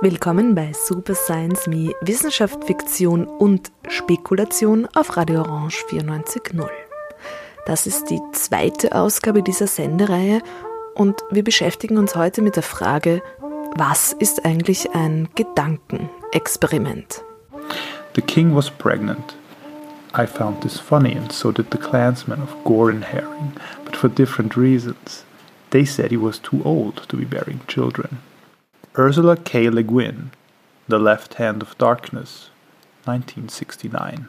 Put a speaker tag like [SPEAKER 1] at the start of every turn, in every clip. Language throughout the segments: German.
[SPEAKER 1] Willkommen bei Super Science Me Wissenschaft, Fiktion und Spekulation auf Radio Orange 94.0. Das ist die zweite Ausgabe dieser Sendereihe und wir beschäftigen uns heute mit der Frage, was ist eigentlich ein Gedankenexperiment?
[SPEAKER 2] The king was pregnant. I found this funny, and so did the clansmen of Gore and Herring, but for different reasons. They said he was too old to be bearing children. Ursula K. Le Guin, The Left Hand of Darkness, 1969.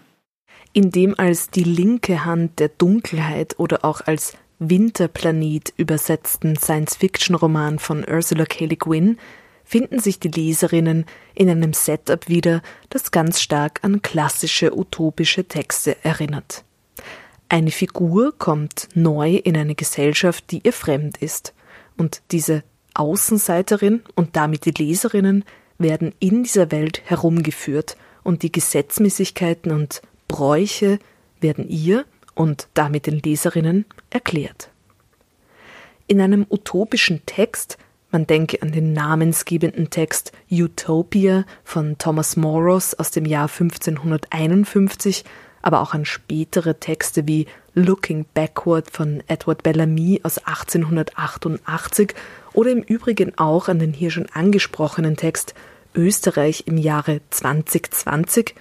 [SPEAKER 1] In dem als die linke Hand der Dunkelheit oder auch als Winterplanet übersetzten Science-Fiction-Roman von Ursula K. Le Guin finden sich die Leserinnen in einem Setup wieder, das ganz stark an klassische utopische Texte erinnert. Eine Figur kommt neu in eine Gesellschaft, die ihr fremd ist, und diese Außenseiterin und damit die Leserinnen werden in dieser Welt herumgeführt und die Gesetzmäßigkeiten und Bräuche werden ihr und damit den Leserinnen erklärt. In einem utopischen Text man denke an den namensgebenden Text Utopia von Thomas Moros aus dem Jahr 1551, aber auch an spätere Texte wie Looking Backward von Edward Bellamy aus 1888 oder im Übrigen auch an den hier schon angesprochenen Text Österreich im Jahre 2020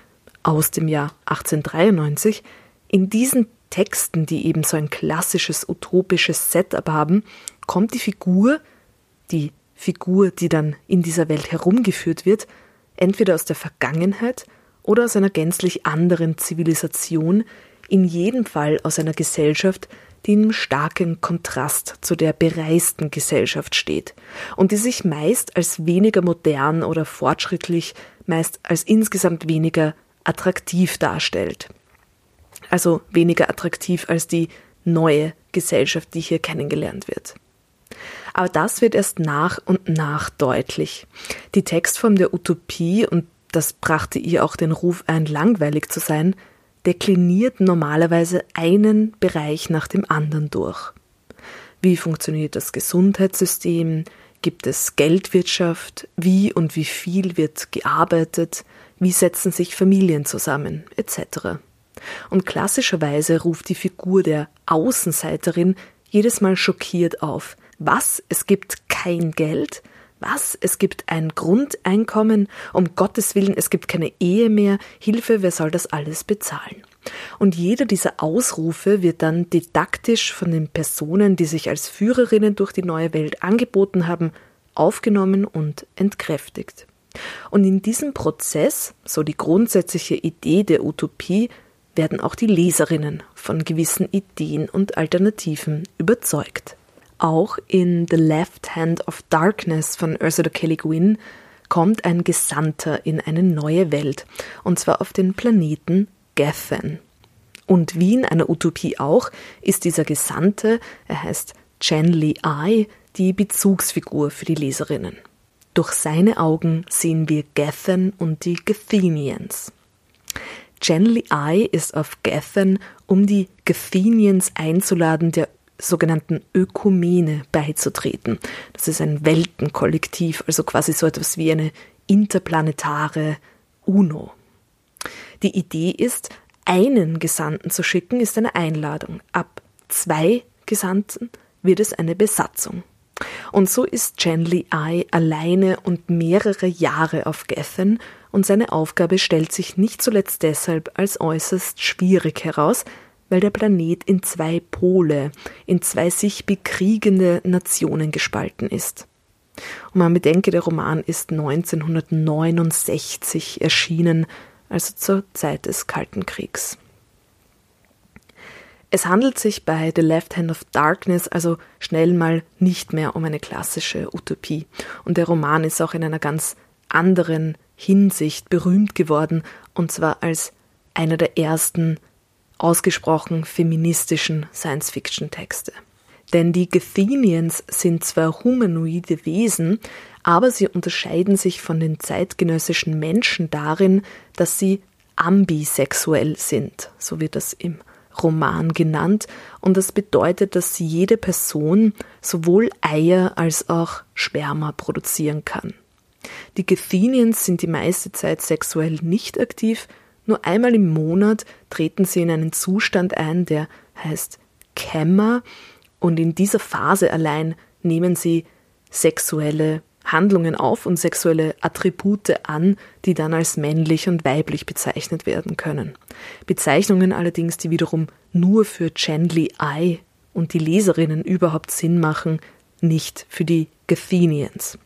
[SPEAKER 1] aus dem Jahr 1893. In diesen Texten, die eben so ein klassisches utopisches Setup haben, kommt die Figur die Figur, die dann in dieser Welt herumgeführt wird, entweder aus der Vergangenheit oder aus einer gänzlich anderen Zivilisation, in jedem Fall aus einer Gesellschaft, die in starken Kontrast zu der bereisten Gesellschaft steht und die sich meist als weniger modern oder fortschrittlich, meist als insgesamt weniger attraktiv darstellt. Also weniger attraktiv als die neue Gesellschaft, die hier kennengelernt wird. Aber das wird erst nach und nach deutlich. Die Textform der Utopie, und das brachte ihr auch den Ruf ein, langweilig zu sein, dekliniert normalerweise einen Bereich nach dem anderen durch. Wie funktioniert das Gesundheitssystem? Gibt es Geldwirtschaft? Wie und wie viel wird gearbeitet? Wie setzen sich Familien zusammen? etc. Und klassischerweise ruft die Figur der Außenseiterin jedes Mal schockiert auf, was? Es gibt kein Geld? Was? Es gibt ein Grundeinkommen? Um Gottes Willen, es gibt keine Ehe mehr? Hilfe, wer soll das alles bezahlen? Und jeder dieser Ausrufe wird dann didaktisch von den Personen, die sich als Führerinnen durch die neue Welt angeboten haben, aufgenommen und entkräftigt. Und in diesem Prozess, so die grundsätzliche Idee der Utopie, werden auch die Leserinnen von gewissen Ideen und Alternativen überzeugt. Auch in The Left Hand of Darkness von Ursula K. Le Guin kommt ein Gesandter in eine neue Welt, und zwar auf den Planeten Gethen. Und wie in einer Utopie auch, ist dieser Gesandte, er heißt Chen Li Ai, die Bezugsfigur für die Leserinnen. Durch seine Augen sehen wir Gethen und die Gethenians. Chen Li Ai ist auf Gethen, um die Gethenians einzuladen, der sogenannten Ökumene beizutreten. Das ist ein Weltenkollektiv, also quasi so etwas wie eine interplanetare UNO. Die Idee ist, einen Gesandten zu schicken, ist eine Einladung. Ab zwei Gesandten wird es eine Besatzung. Und so ist Chen Li Ai alleine und mehrere Jahre auf Gethen und seine Aufgabe stellt sich nicht zuletzt deshalb als äußerst schwierig heraus, weil der Planet in zwei Pole, in zwei sich bekriegende Nationen gespalten ist. Und man bedenke, der Roman ist 1969 erschienen, also zur Zeit des Kalten Kriegs. Es handelt sich bei The Left Hand of Darkness also schnell mal nicht mehr um eine klassische Utopie. Und der Roman ist auch in einer ganz anderen Hinsicht berühmt geworden, und zwar als einer der ersten ausgesprochen feministischen Science-Fiction-Texte. Denn die Gethenians sind zwar humanoide Wesen, aber sie unterscheiden sich von den zeitgenössischen Menschen darin, dass sie ambisexuell sind, so wird das im Roman genannt und das bedeutet, dass jede Person sowohl Eier als auch Sperma produzieren kann. Die Gethenians sind die meiste Zeit sexuell nicht aktiv, nur einmal im Monat treten sie in einen Zustand ein, der heißt Kämmer, und in dieser Phase allein nehmen sie sexuelle Handlungen auf und sexuelle Attribute an, die dann als männlich und weiblich bezeichnet werden können. Bezeichnungen allerdings, die wiederum nur für Chandley I und die Leserinnen überhaupt Sinn machen, nicht für die Gathenians.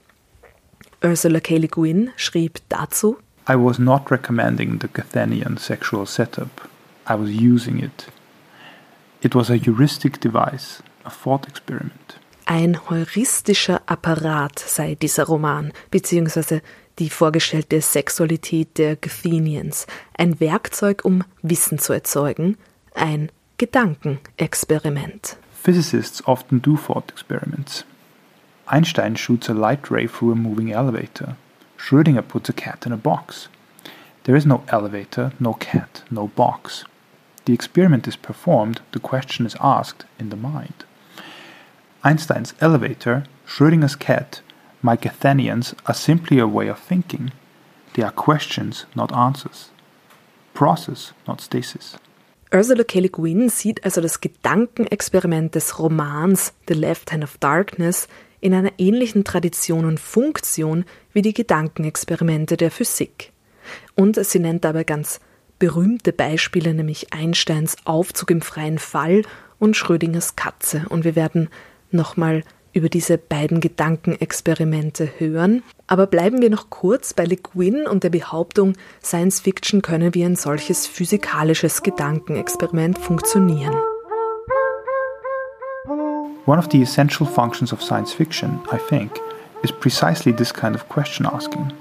[SPEAKER 1] Ursula K. Le Guin schrieb dazu
[SPEAKER 2] I was not recommending the Gathenian sexual setup. I was using it. It was a heuristic device, a thought experiment.
[SPEAKER 1] Ein heuristischer Apparat sei dieser Roman, beziehungsweise die vorgestellte Sexualität der Gathenians, ein Werkzeug, um Wissen zu erzeugen, ein Gedankenexperiment.
[SPEAKER 2] Physicists often do thought experiments. Einstein shoots a light ray through a moving elevator. Schrödinger puts a cat in a box. There is no elevator, no cat, no box. The experiment is performed, the question is asked in the mind. Einstein's elevator, Schrödinger's cat, my Gathenians are simply a way of thinking. They are questions, not answers. Process, not stasis.
[SPEAKER 1] Ursula K. Le Guin sieht also das Gedankenexperiment des Romans The Left Hand of Darkness in einer ähnlichen Tradition und Funktion wie die Gedankenexperimente der Physik. Und sie nennt dabei ganz berühmte Beispiele, nämlich Einsteins Aufzug im freien Fall und Schrödingers Katze. Und wir werden nochmal über diese beiden Gedankenexperimente hören. Aber bleiben wir noch kurz bei Le Guin und der Behauptung, Science Fiction könne wie ein solches physikalisches Gedankenexperiment funktionieren.
[SPEAKER 2] One of the essential functions of science fiction, I think, is precisely this kind of question asking.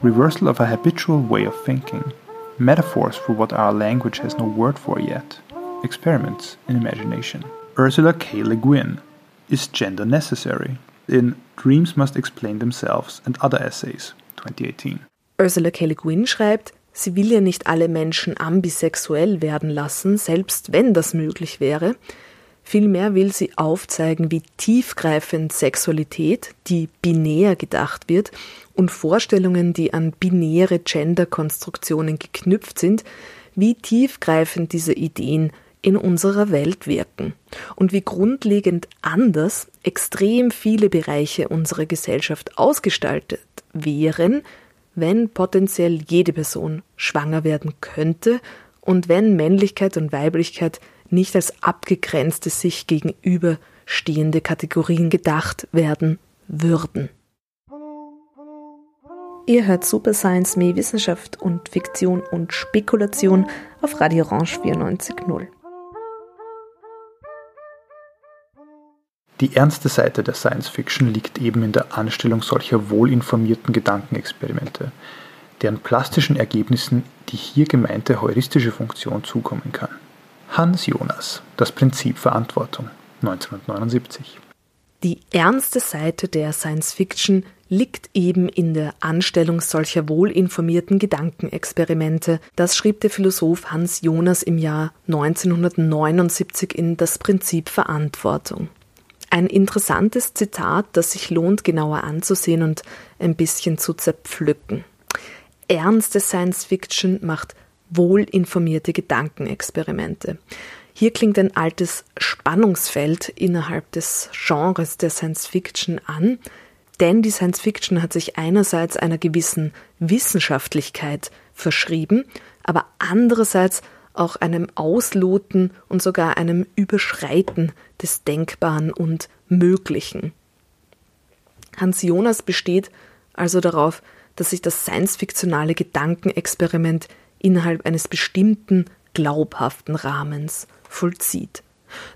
[SPEAKER 2] Reversal of a habitual way of thinking, metaphors for what our language has no word for yet, experiments in imagination. Ursula K. Le Guin Is Gender Necessary? in Dreams Must Explain Themselves and Other Essays 2018.
[SPEAKER 1] Ursula K. Le Guin schreibt, sie will ja nicht alle Menschen ambisexuell werden lassen, selbst wenn das möglich wäre. Vielmehr will sie aufzeigen, wie tiefgreifend Sexualität, die binär gedacht wird, und Vorstellungen, die an binäre Genderkonstruktionen geknüpft sind, wie tiefgreifend diese Ideen in unserer Welt wirken und wie grundlegend anders extrem viele Bereiche unserer Gesellschaft ausgestaltet wären, wenn potenziell jede Person schwanger werden könnte und wenn Männlichkeit und Weiblichkeit nicht als abgegrenzte sich gegenüberstehende Kategorien gedacht werden würden. Ihr hört Super Science Me Wissenschaft und Fiktion und Spekulation auf Radio Orange 94.0.
[SPEAKER 2] Die ernste Seite der Science Fiction liegt eben in der Anstellung solcher wohlinformierten Gedankenexperimente, deren plastischen Ergebnissen die hier gemeinte heuristische Funktion zukommen kann. Hans Jonas, Das Prinzip Verantwortung, 1979.
[SPEAKER 1] Die ernste Seite der Science Fiction liegt eben in der Anstellung solcher wohlinformierten Gedankenexperimente. Das schrieb der Philosoph Hans Jonas im Jahr 1979 in Das Prinzip Verantwortung. Ein interessantes Zitat, das sich lohnt genauer anzusehen und ein bisschen zu zerpflücken. Ernste Science Fiction macht wohlinformierte Gedankenexperimente. Hier klingt ein altes Spannungsfeld innerhalb des Genres der Science Fiction an, denn die Science Fiction hat sich einerseits einer gewissen Wissenschaftlichkeit verschrieben, aber andererseits auch einem Ausloten und sogar einem Überschreiten des Denkbaren und Möglichen. Hans Jonas besteht also darauf, dass sich das science-fiktionale Gedankenexperiment innerhalb eines bestimmten glaubhaften Rahmens vollzieht.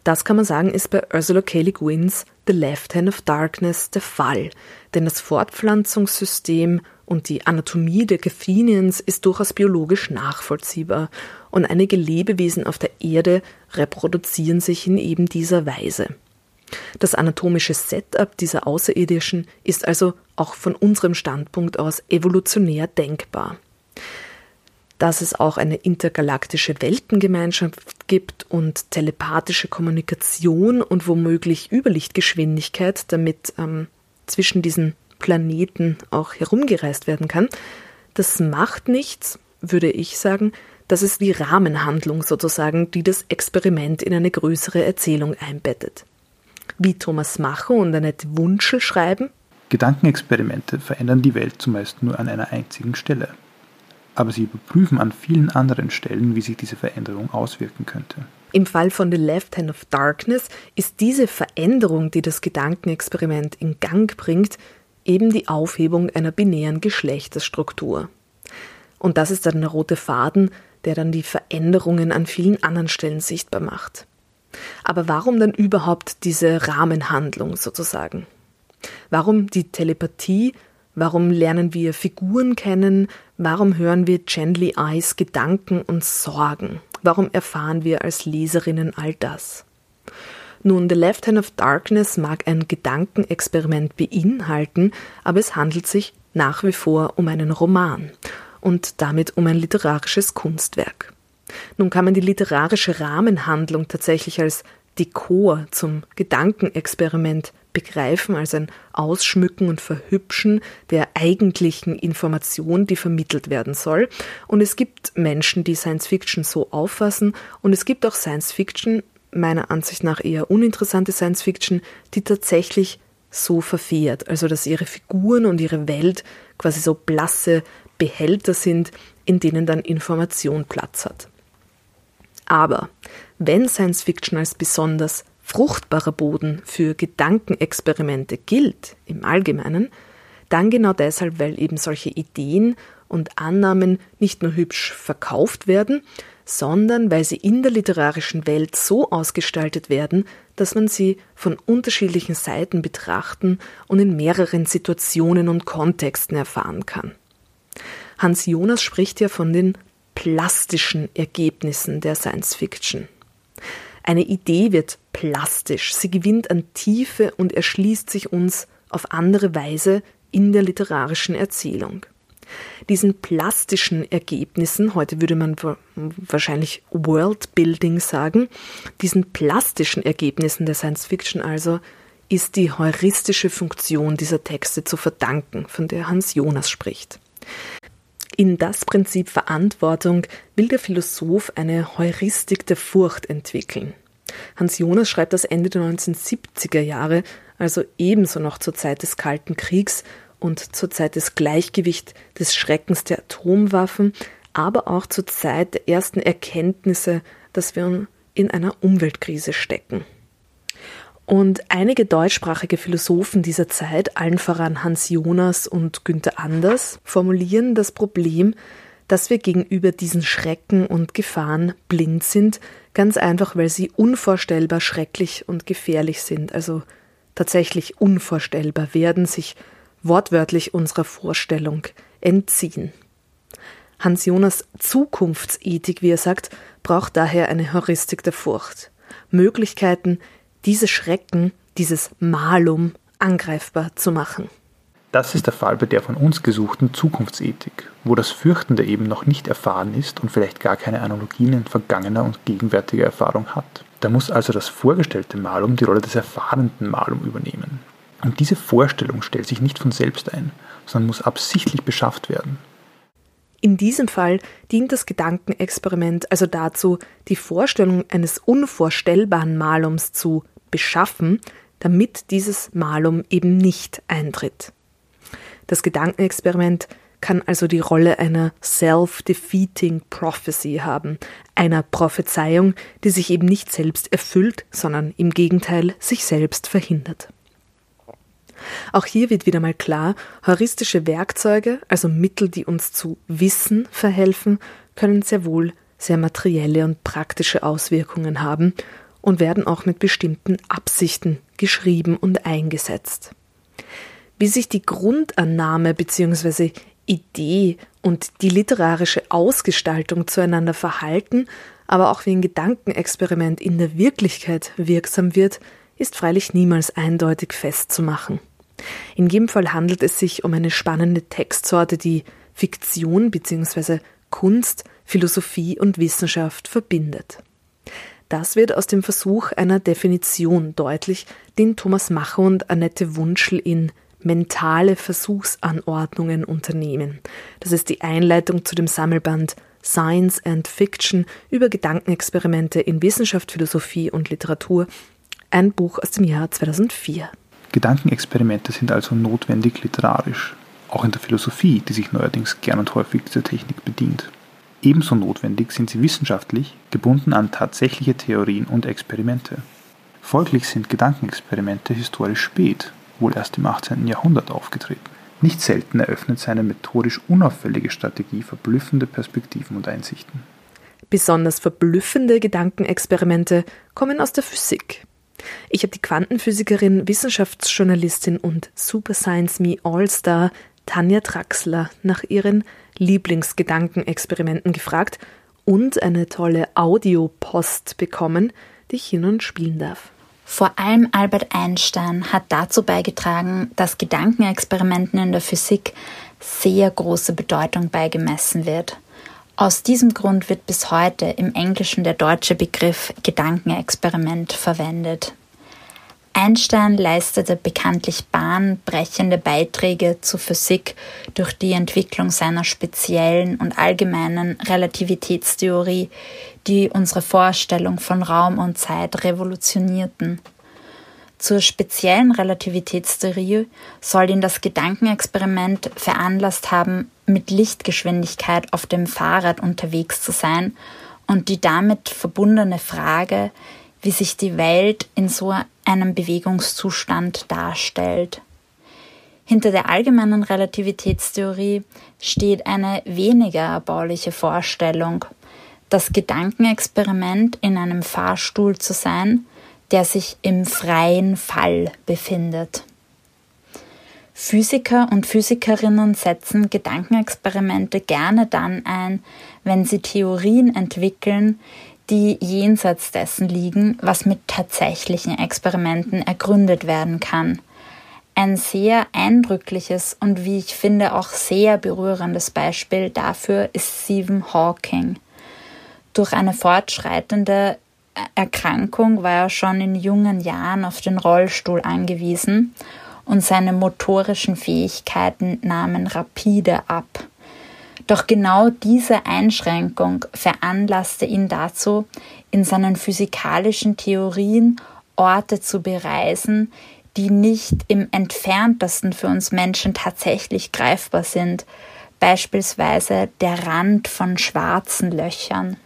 [SPEAKER 1] Das kann man sagen, ist bei Ursula K. Le Guin's The Left Hand of Darkness der Fall, denn das Fortpflanzungssystem und die Anatomie der Gathenians ist durchaus biologisch nachvollziehbar und einige Lebewesen auf der Erde reproduzieren sich in eben dieser Weise. Das anatomische Setup dieser Außerirdischen ist also auch von unserem Standpunkt aus evolutionär denkbar. Dass es auch eine intergalaktische Weltengemeinschaft gibt und telepathische Kommunikation und womöglich Überlichtgeschwindigkeit, damit ähm, zwischen diesen Planeten auch herumgereist werden kann. Das macht nichts, würde ich sagen. Das ist die Rahmenhandlung sozusagen, die das Experiment in eine größere Erzählung einbettet. Wie Thomas Macho und Annette Wunschel schreiben,
[SPEAKER 2] Gedankenexperimente verändern die Welt zumeist nur an einer einzigen Stelle. Aber sie überprüfen an vielen anderen Stellen, wie sich diese Veränderung auswirken könnte.
[SPEAKER 1] Im Fall von The Left Hand of Darkness ist diese Veränderung, die das Gedankenexperiment in Gang bringt, eben die Aufhebung einer binären Geschlechterstruktur. Und das ist dann der rote Faden, der dann die Veränderungen an vielen anderen Stellen sichtbar macht. Aber warum dann überhaupt diese Rahmenhandlung sozusagen? Warum die Telepathie? Warum lernen wir Figuren kennen? Warum hören wir Chandley Eyes Gedanken und Sorgen? Warum erfahren wir als Leserinnen all das? Nun, The Left Hand of Darkness mag ein Gedankenexperiment beinhalten, aber es handelt sich nach wie vor um einen Roman und damit um ein literarisches Kunstwerk. Nun kann man die literarische Rahmenhandlung tatsächlich als Dekor zum Gedankenexperiment begreifen, als ein Ausschmücken und Verhübschen der eigentlichen Information, die vermittelt werden soll. Und es gibt Menschen, die Science Fiction so auffassen und es gibt auch Science Fiction, meiner Ansicht nach eher uninteressante Science Fiction, die tatsächlich so verfährt, also dass ihre Figuren und ihre Welt quasi so blasse Behälter sind, in denen dann Information Platz hat. Aber wenn Science Fiction als besonders fruchtbarer Boden für Gedankenexperimente gilt im Allgemeinen, dann genau deshalb, weil eben solche Ideen und Annahmen nicht nur hübsch verkauft werden, sondern weil sie in der literarischen Welt so ausgestaltet werden, dass man sie von unterschiedlichen Seiten betrachten und in mehreren Situationen und Kontexten erfahren kann. Hans Jonas spricht ja von den plastischen Ergebnissen der Science Fiction. Eine Idee wird plastisch, sie gewinnt an Tiefe und erschließt sich uns auf andere Weise in der literarischen Erzählung. Diesen plastischen Ergebnissen, heute würde man wahrscheinlich Worldbuilding sagen, diesen plastischen Ergebnissen der Science Fiction also ist die heuristische Funktion dieser Texte zu verdanken, von der Hans Jonas spricht. In das Prinzip Verantwortung will der Philosoph eine Heuristik der Furcht entwickeln. Hans Jonas schreibt das Ende der 1970er Jahre, also ebenso noch zur Zeit des Kalten Kriegs und zur Zeit des Gleichgewichts des Schreckens der Atomwaffen, aber auch zur Zeit der ersten Erkenntnisse, dass wir in einer Umweltkrise stecken. Und einige deutschsprachige Philosophen dieser Zeit, allen voran Hans Jonas und Günther Anders, formulieren das Problem, dass wir gegenüber diesen Schrecken und Gefahren blind sind, ganz einfach, weil sie unvorstellbar schrecklich und gefährlich sind, also tatsächlich unvorstellbar werden, sich wortwörtlich unserer Vorstellung entziehen. Hans Jonas Zukunftsethik, wie er sagt, braucht daher eine Heuristik der Furcht. Möglichkeiten, diese Schrecken, dieses Malum angreifbar zu machen.
[SPEAKER 2] Das ist der Fall bei der von uns gesuchten Zukunftsethik, wo das Fürchtende eben noch nicht erfahren ist und vielleicht gar keine Analogien in vergangener und gegenwärtiger Erfahrung hat. Da muss also das vorgestellte Malum die Rolle des erfahrenden Malum übernehmen. Und diese Vorstellung stellt sich nicht von selbst ein, sondern muss absichtlich beschafft werden.
[SPEAKER 1] In diesem Fall dient das Gedankenexperiment also dazu, die Vorstellung eines unvorstellbaren Malums zu beschaffen, damit dieses Malum eben nicht eintritt. Das Gedankenexperiment kann also die Rolle einer self-defeating prophecy haben, einer Prophezeiung, die sich eben nicht selbst erfüllt, sondern im Gegenteil sich selbst verhindert. Auch hier wird wieder mal klar, heuristische Werkzeuge, also Mittel, die uns zu Wissen verhelfen, können sehr wohl sehr materielle und praktische Auswirkungen haben und werden auch mit bestimmten Absichten geschrieben und eingesetzt. Wie sich die Grundannahme bzw. Idee und die literarische Ausgestaltung zueinander verhalten, aber auch wie ein Gedankenexperiment in der Wirklichkeit wirksam wird, ist freilich niemals eindeutig festzumachen. In jedem Fall handelt es sich um eine spannende Textsorte, die Fiktion bzw. Kunst, Philosophie und Wissenschaft verbindet. Das wird aus dem Versuch einer Definition deutlich, den Thomas Macher und Annette Wunschel in mentale Versuchsanordnungen unternehmen. Das ist die Einleitung zu dem Sammelband Science and Fiction über Gedankenexperimente in Wissenschaft, Philosophie und Literatur, ein Buch aus dem Jahr 2004.
[SPEAKER 2] Gedankenexperimente sind also notwendig literarisch, auch in der Philosophie, die sich neuerdings gern und häufig dieser Technik bedient. Ebenso notwendig sind sie wissenschaftlich, gebunden an tatsächliche Theorien und Experimente. Folglich sind Gedankenexperimente historisch spät, wohl erst im 18. Jahrhundert aufgetreten. Nicht selten eröffnet seine methodisch unauffällige Strategie verblüffende Perspektiven und Einsichten.
[SPEAKER 1] Besonders verblüffende Gedankenexperimente kommen aus der Physik. Ich habe die Quantenphysikerin, Wissenschaftsjournalistin und Super Science Me All-Star Tanja Traxler nach ihren Lieblingsgedankenexperimenten gefragt und eine tolle Audiopost bekommen, die ich hier nun spielen darf.
[SPEAKER 3] Vor allem Albert Einstein hat dazu beigetragen, dass Gedankenexperimenten in der Physik sehr große Bedeutung beigemessen wird. Aus diesem Grund wird bis heute im Englischen der deutsche Begriff Gedankenexperiment verwendet. Einstein leistete bekanntlich bahnbrechende Beiträge zur Physik durch die Entwicklung seiner speziellen und allgemeinen Relativitätstheorie, die unsere Vorstellung von Raum und Zeit revolutionierten. Zur speziellen Relativitätstheorie soll ihn das Gedankenexperiment veranlasst haben, mit Lichtgeschwindigkeit auf dem Fahrrad unterwegs zu sein und die damit verbundene Frage, wie sich die Welt in so einem Bewegungszustand darstellt. Hinter der allgemeinen Relativitätstheorie steht eine weniger erbauliche Vorstellung, das Gedankenexperiment in einem Fahrstuhl zu sein, der sich im freien Fall befindet. Physiker und Physikerinnen setzen Gedankenexperimente gerne dann ein, wenn sie Theorien entwickeln, die jenseits dessen liegen, was mit tatsächlichen Experimenten ergründet werden kann. Ein sehr eindrückliches und wie ich finde auch sehr berührendes Beispiel dafür ist Stephen Hawking. Durch eine fortschreitende Erkrankung war er schon in jungen Jahren auf den Rollstuhl angewiesen und seine motorischen Fähigkeiten nahmen rapide ab. Doch genau diese Einschränkung veranlasste ihn dazu, in seinen physikalischen Theorien Orte zu bereisen, die nicht im entferntesten für uns Menschen tatsächlich greifbar sind, beispielsweise der Rand von schwarzen Löchern.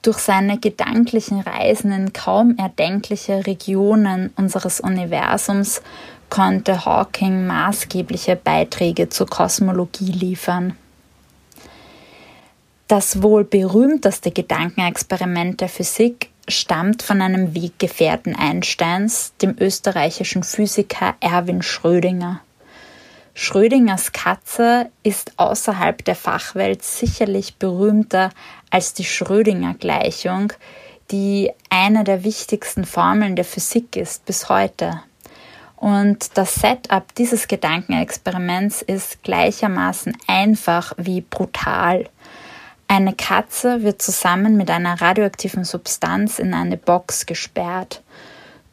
[SPEAKER 3] Durch seine gedanklichen Reisen in kaum erdenkliche Regionen unseres Universums konnte Hawking maßgebliche Beiträge zur Kosmologie liefern. Das wohl berühmteste Gedankenexperiment der Physik stammt von einem Weggefährten Einsteins, dem österreichischen Physiker Erwin Schrödinger. Schrödingers Katze ist außerhalb der Fachwelt sicherlich berühmter als die Schrödinger-Gleichung, die eine der wichtigsten Formeln der Physik ist bis heute. Und das Setup dieses Gedankenexperiments ist gleichermaßen einfach wie brutal. Eine Katze wird zusammen mit einer radioaktiven Substanz in eine Box gesperrt.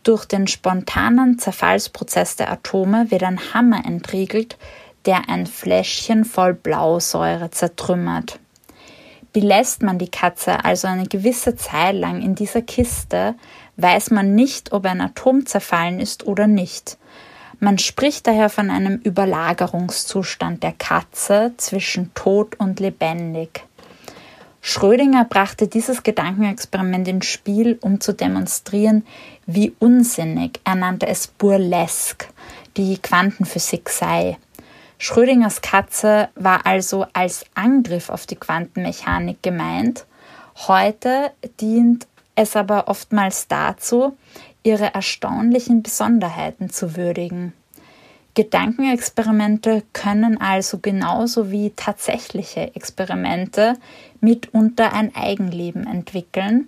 [SPEAKER 3] Durch den spontanen Zerfallsprozess der Atome wird ein Hammer entriegelt, der ein Fläschchen voll Blausäure zertrümmert. Belässt man die Katze also eine gewisse Zeit lang in dieser Kiste, weiß man nicht, ob ein Atom zerfallen ist oder nicht. Man spricht daher von einem Überlagerungszustand der Katze zwischen tot und lebendig. Schrödinger brachte dieses Gedankenexperiment ins Spiel, um zu demonstrieren, wie unsinnig, er nannte es burlesque, die Quantenphysik sei. Schrödingers Katze war also als Angriff auf die Quantenmechanik gemeint. Heute dient es aber oftmals dazu, ihre erstaunlichen Besonderheiten zu würdigen. Gedankenexperimente können also genauso wie tatsächliche Experimente mitunter ein Eigenleben entwickeln.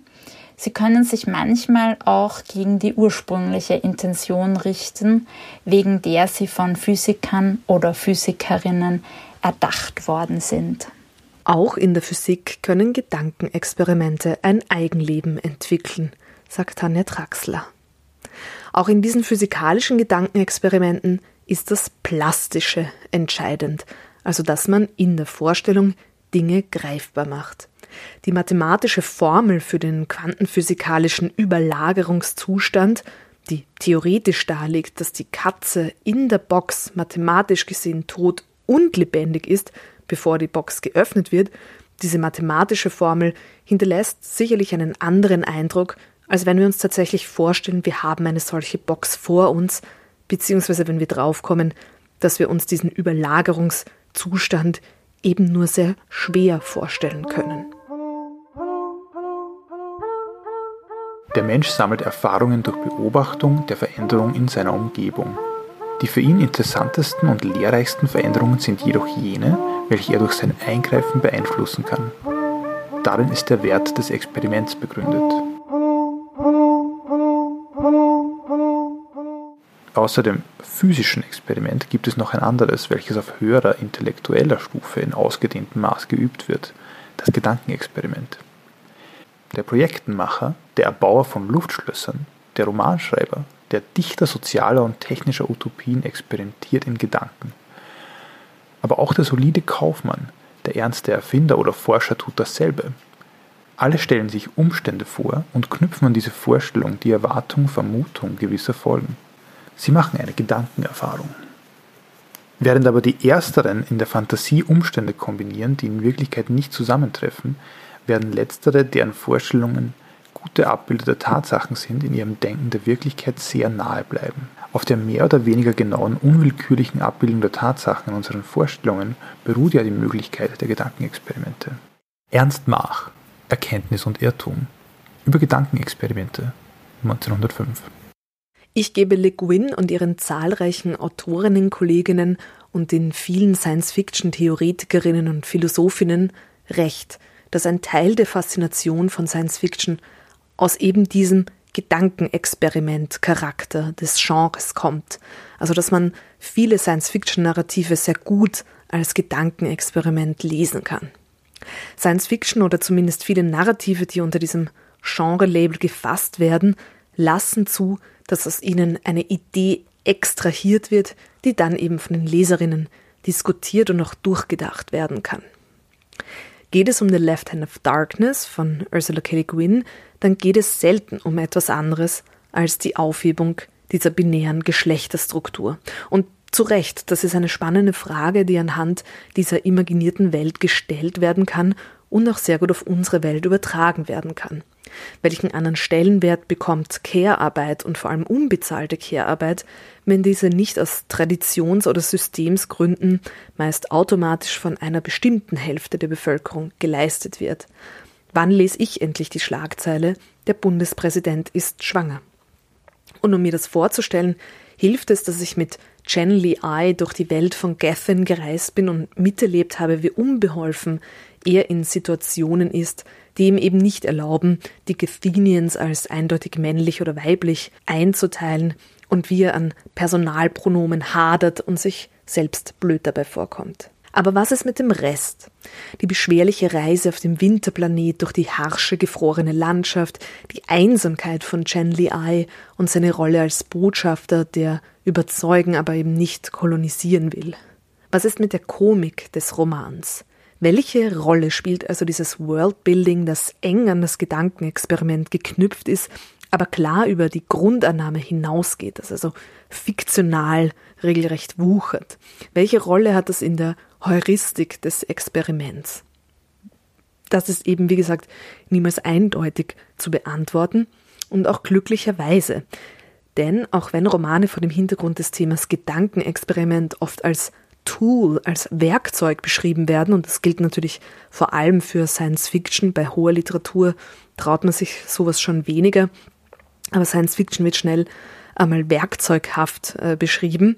[SPEAKER 3] Sie können sich manchmal auch gegen die ursprüngliche Intention richten, wegen der sie von Physikern oder Physikerinnen erdacht worden sind.
[SPEAKER 1] Auch in der Physik können Gedankenexperimente ein Eigenleben entwickeln, sagt Tanja Traxler. Auch in diesen physikalischen Gedankenexperimenten ist das Plastische entscheidend, also dass man in der Vorstellung Dinge greifbar macht. Die mathematische Formel für den quantenphysikalischen Überlagerungszustand, die theoretisch darlegt, dass die Katze in der Box mathematisch gesehen tot und lebendig ist, bevor die Box geöffnet wird, diese mathematische Formel hinterlässt sicherlich einen anderen Eindruck, als wenn wir uns tatsächlich vorstellen, wir haben eine solche Box vor uns, beziehungsweise wenn wir draufkommen, dass wir uns diesen Überlagerungszustand eben nur sehr schwer vorstellen können.
[SPEAKER 2] Der Mensch sammelt Erfahrungen durch Beobachtung der Veränderung in seiner Umgebung. Die für ihn interessantesten und lehrreichsten Veränderungen sind jedoch jene, welche er durch sein Eingreifen beeinflussen kann. Darin ist der Wert des Experiments begründet. Außer dem physischen Experiment gibt es noch ein anderes, welches auf höherer intellektueller Stufe in ausgedehntem Maß geübt wird, das Gedankenexperiment. Der Projektenmacher, der Erbauer von Luftschlössern, der Romanschreiber, der Dichter sozialer und technischer Utopien experimentiert in Gedanken. Aber auch der solide Kaufmann, der ernste Erfinder oder Forscher tut dasselbe. Alle stellen sich Umstände vor und knüpfen an diese Vorstellung die Erwartung, Vermutung gewisser Folgen. Sie machen eine Gedankenerfahrung. Während aber die Ersteren in der Fantasie Umstände kombinieren, die in Wirklichkeit nicht zusammentreffen, werden Letztere, deren Vorstellungen gute Abbilder der Tatsachen sind, in ihrem Denken der Wirklichkeit sehr nahe bleiben. Auf der mehr oder weniger genauen, unwillkürlichen Abbildung der Tatsachen in unseren Vorstellungen beruht ja die Möglichkeit der Gedankenexperimente. Ernst Mach, Erkenntnis und Irrtum über Gedankenexperimente 1905.
[SPEAKER 1] Ich gebe Le Guin und ihren zahlreichen Autorinnenkolleginnen und den vielen Science-Fiction-Theoretikerinnen und Philosophinnen recht, dass ein Teil der Faszination von Science-Fiction aus eben diesem Gedankenexperiment-Charakter des Genres kommt. Also, dass man viele Science-Fiction-Narrative sehr gut als Gedankenexperiment lesen kann. Science-Fiction oder zumindest viele Narrative, die unter diesem Genre-Label gefasst werden, lassen zu, dass aus ihnen eine Idee extrahiert wird, die dann eben von den Leserinnen diskutiert und auch durchgedacht werden kann. Geht es um The Left Hand of Darkness von Ursula K. Le Guin, dann geht es selten um etwas anderes als die Aufhebung dieser binären Geschlechterstruktur. Und zu Recht, das ist eine spannende Frage, die anhand dieser imaginierten Welt gestellt werden kann und auch sehr gut auf unsere Welt übertragen werden kann. Welchen anderen Stellenwert bekommt Care-Arbeit und vor allem unbezahlte Care-Arbeit, wenn diese nicht aus Traditions- oder Systemsgründen meist automatisch von einer bestimmten Hälfte der Bevölkerung geleistet wird? Wann lese ich endlich die Schlagzeile, der Bundespräsident ist schwanger? Und um mir das vorzustellen, hilft es, dass ich mit Chen Li Ai durch die Welt von Gethin gereist bin und miterlebt habe, wie unbeholfen er in Situationen ist, die ihm eben nicht erlauben, die Gethenians als eindeutig männlich oder weiblich einzuteilen und wie er an Personalpronomen hadert und sich selbst blöd dabei vorkommt. Aber was ist mit dem Rest? Die beschwerliche Reise auf dem Winterplanet durch die harsche, gefrorene Landschaft, die Einsamkeit von Chen Li Ai und seine Rolle als Botschafter, der überzeugen, aber eben nicht kolonisieren will. Was ist mit der Komik des Romans? Welche Rolle spielt also dieses Worldbuilding, das eng an das Gedankenexperiment geknüpft ist, aber klar über die Grundannahme hinausgeht, das also fiktional regelrecht wuchert? Welche Rolle hat das in der Heuristik des Experiments? Das ist eben, wie gesagt, niemals eindeutig zu beantworten und auch glücklicherweise. Denn auch wenn Romane vor dem Hintergrund des Themas Gedankenexperiment oft als Tool, als Werkzeug beschrieben werden, und das gilt natürlich vor allem für Science Fiction. Bei hoher Literatur traut man sich sowas schon weniger, aber Science Fiction wird schnell einmal werkzeughaft äh, beschrieben.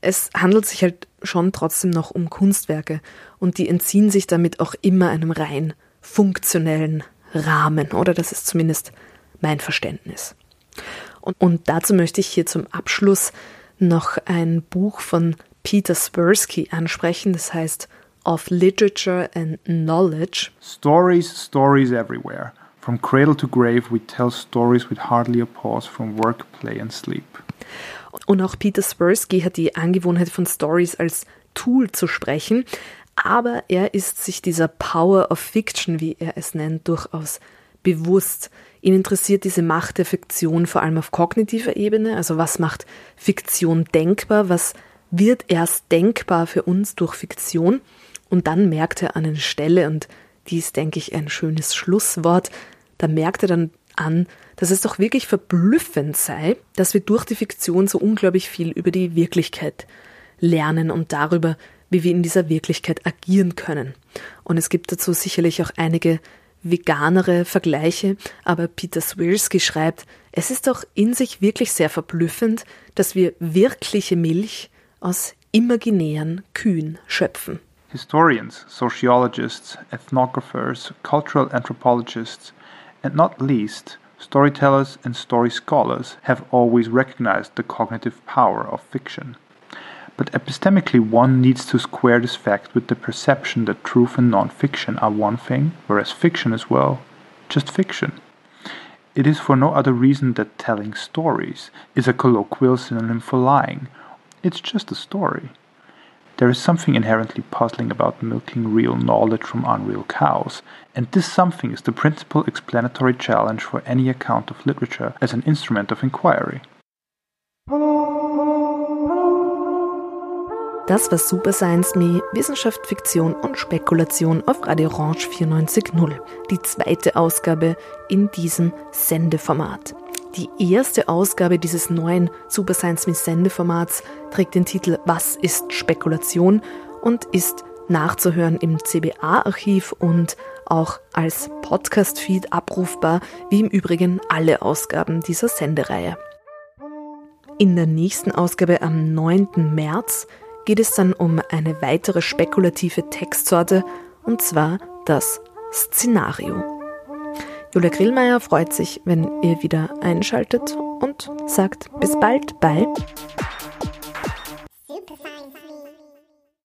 [SPEAKER 1] Es handelt sich halt schon trotzdem noch um Kunstwerke und die entziehen sich damit auch immer einem rein funktionellen Rahmen, oder das ist zumindest mein Verständnis. Und, und dazu möchte ich hier zum Abschluss noch ein Buch von Peter Spursky ansprechen, das heißt of literature and knowledge.
[SPEAKER 2] Stories, stories everywhere. From cradle to grave, we tell stories with hardly a pause from work, play and sleep.
[SPEAKER 1] Und auch Peter Swirsky hat die Angewohnheit von Stories als Tool zu sprechen, aber er ist sich dieser Power of Fiction, wie er es nennt, durchaus bewusst. Ihn interessiert diese Macht der Fiktion vor allem auf kognitiver Ebene, also was macht Fiktion denkbar, was wird erst denkbar für uns durch Fiktion und dann merkt er an einer Stelle, und die ist, denke ich, ein schönes Schlusswort, da merkt er dann an, dass es doch wirklich verblüffend sei, dass wir durch die Fiktion so unglaublich viel über die Wirklichkeit lernen und darüber, wie wir in dieser Wirklichkeit agieren können. Und es gibt dazu sicherlich auch einige veganere Vergleiche, aber Peter Swirsky schreibt, es ist doch in sich wirklich sehr verblüffend, dass wir wirkliche Milch aus imaginären Kühen schöpfen.
[SPEAKER 2] Historians, sociologists, ethnographers, cultural anthropologists, and not least, storytellers and story scholars have always recognized the cognitive power of fiction. But epistemically, one needs to square this fact with the perception that truth and non fiction are one thing, whereas fiction is, well, just fiction. It is for no other reason that telling stories is a colloquial synonym for lying. It's just a story. There is something inherently puzzling about milking real knowledge from unreal cows, and this something is the principal explanatory challenge for any account of literature as an instrument of inquiry.
[SPEAKER 1] Das war Super Science Me, Wissenschaft, Fiktion und Spekulation auf Radio Orange 94.0. Die zweite Ausgabe in diesem Sendeformat. Die erste Ausgabe dieses neuen Super Science Me Sendeformats trägt den Titel Was ist Spekulation und ist nachzuhören im CBA-Archiv und auch als Podcast-Feed abrufbar, wie im Übrigen alle Ausgaben dieser Sendereihe. In der nächsten Ausgabe am 9. März geht es dann um eine weitere spekulative Textsorte, und zwar das Szenario. Julia Grillmeier freut sich, wenn ihr wieder einschaltet und sagt bis bald bei